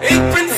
Ich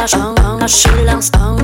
Arsch, Arsch, Arsch, Arsch,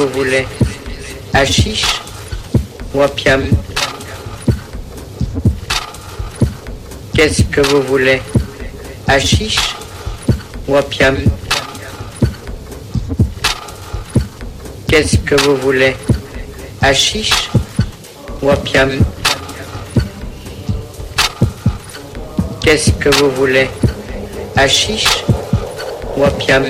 vous voulez. Achiche ou Qu'est-ce que vous voulez? Achiche ou opium Qu'est-ce que vous voulez? Achiche ou opium Qu'est-ce que vous voulez? Achiche ou opium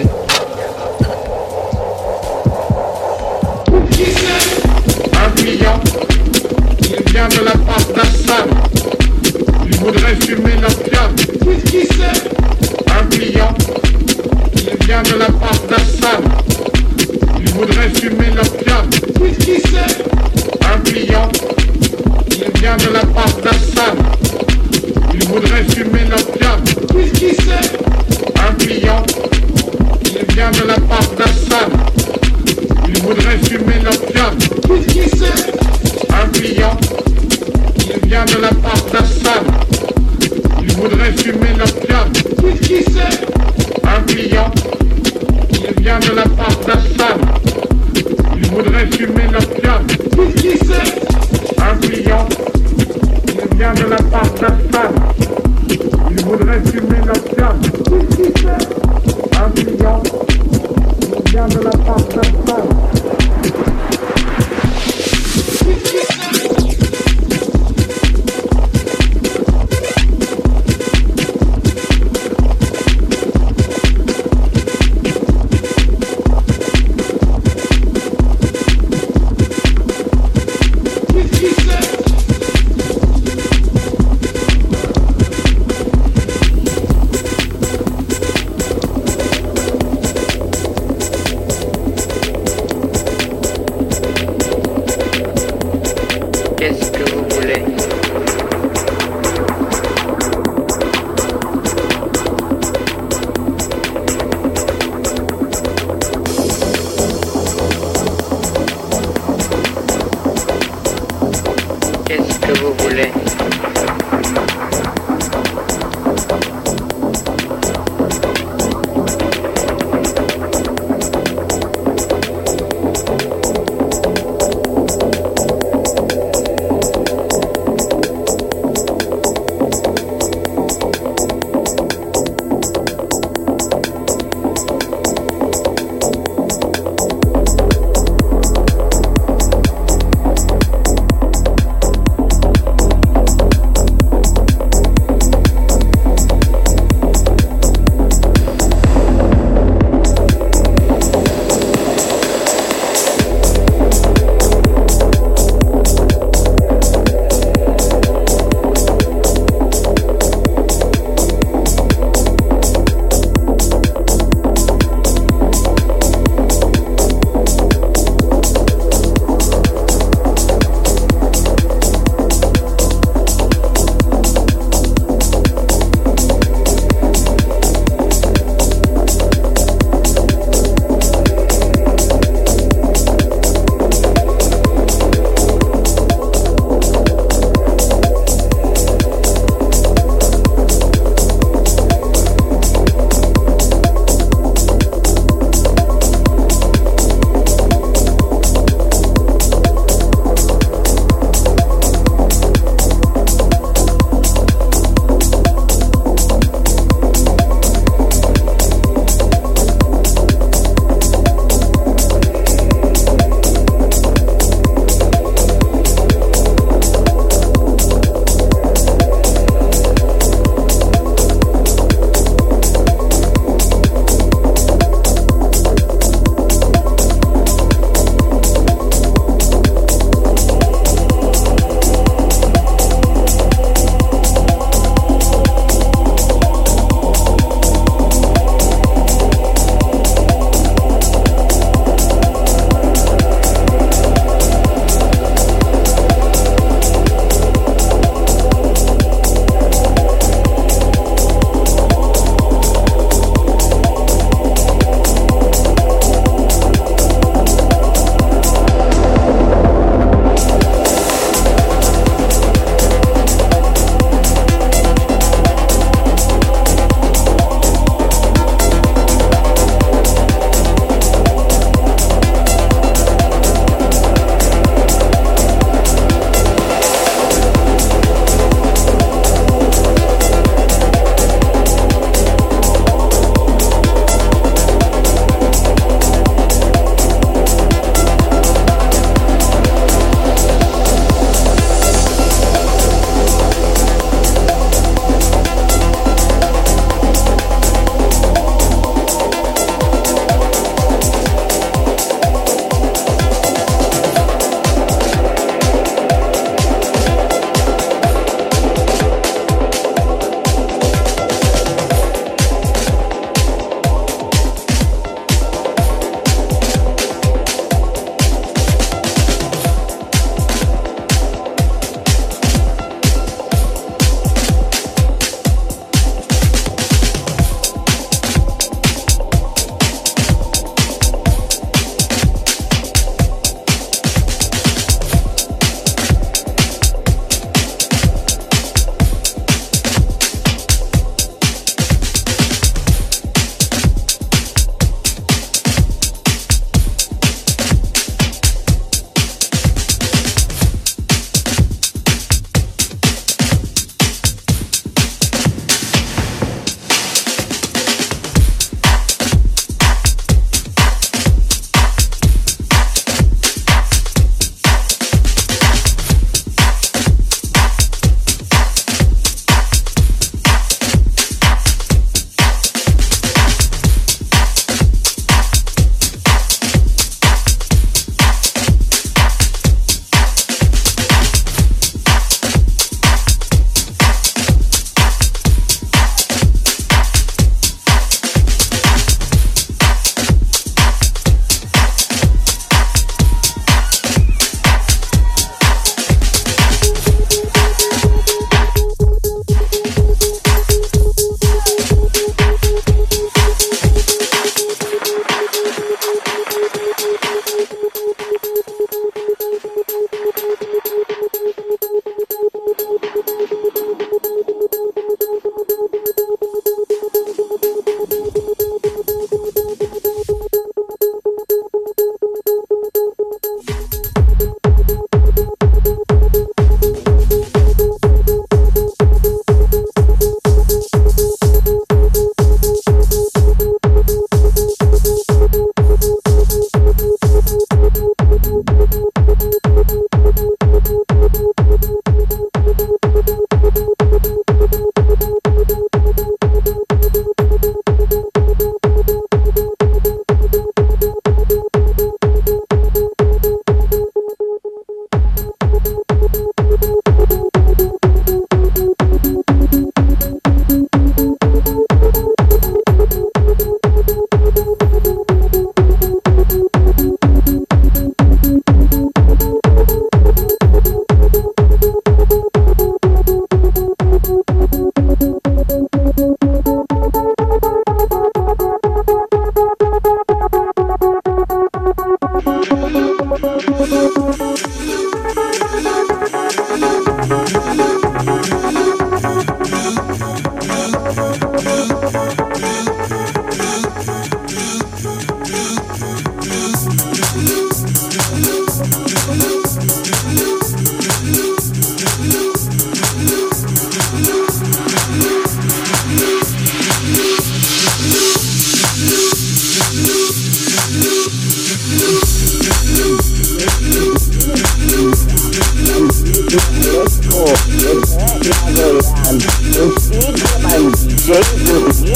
voudrait fumer l'opium. qui c'est Un client, il vient de la part d'Assad. Il voudrait fumer l'opium. qui c'est Un client, il vient de la part d'Assad. Il voudrait fumer l'opium. qui c'est Un client, il vient de la part d'Assad. Il voudrait fumer l'opium. qui c'est Un client, il vient de la part d'Assad.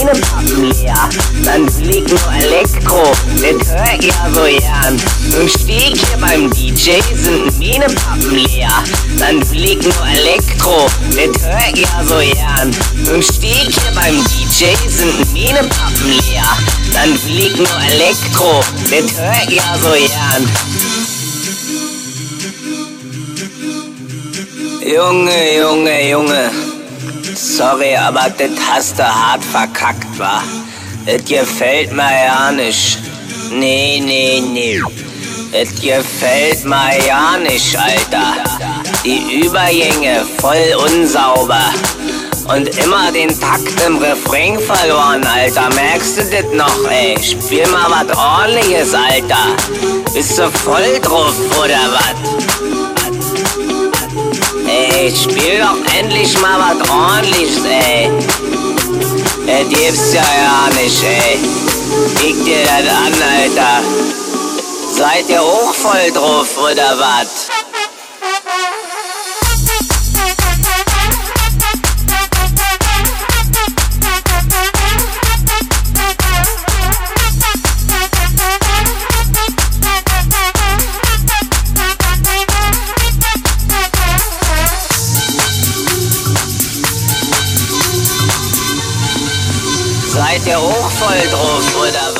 keine Pub mehr. Man fliegt nur Elektro, das hör ihr so gern. Und Steg hier beim DJ sind meine Pappen leer. Man fliegt nur Elektro, das hör ihr so gern. Und Steg hier beim DJ sind meine Pappen leer. Man fliegt nur Elektro, das hör ihr so gern. Junge, Junge, Junge. Sorry, aber das hast du hart verkackt, wa? Das gefällt mir ja nicht. Nee, nee, nee. Das gefällt mir ja nicht, Alter. Die Übergänge voll unsauber. Und immer den Takt im Refrain verloren, Alter. Merkst du das noch, ey? Spiel mal was ordentliches, Alter. Bist du voll drauf, oder was? Ey, spiel doch endlich mal was ordentliches, ey. Das gibt's ja ja nicht, ey. Kick dir das an, Alter. Seid ihr auch voll drauf, oder was? Seid ihr auch voll drauf, oder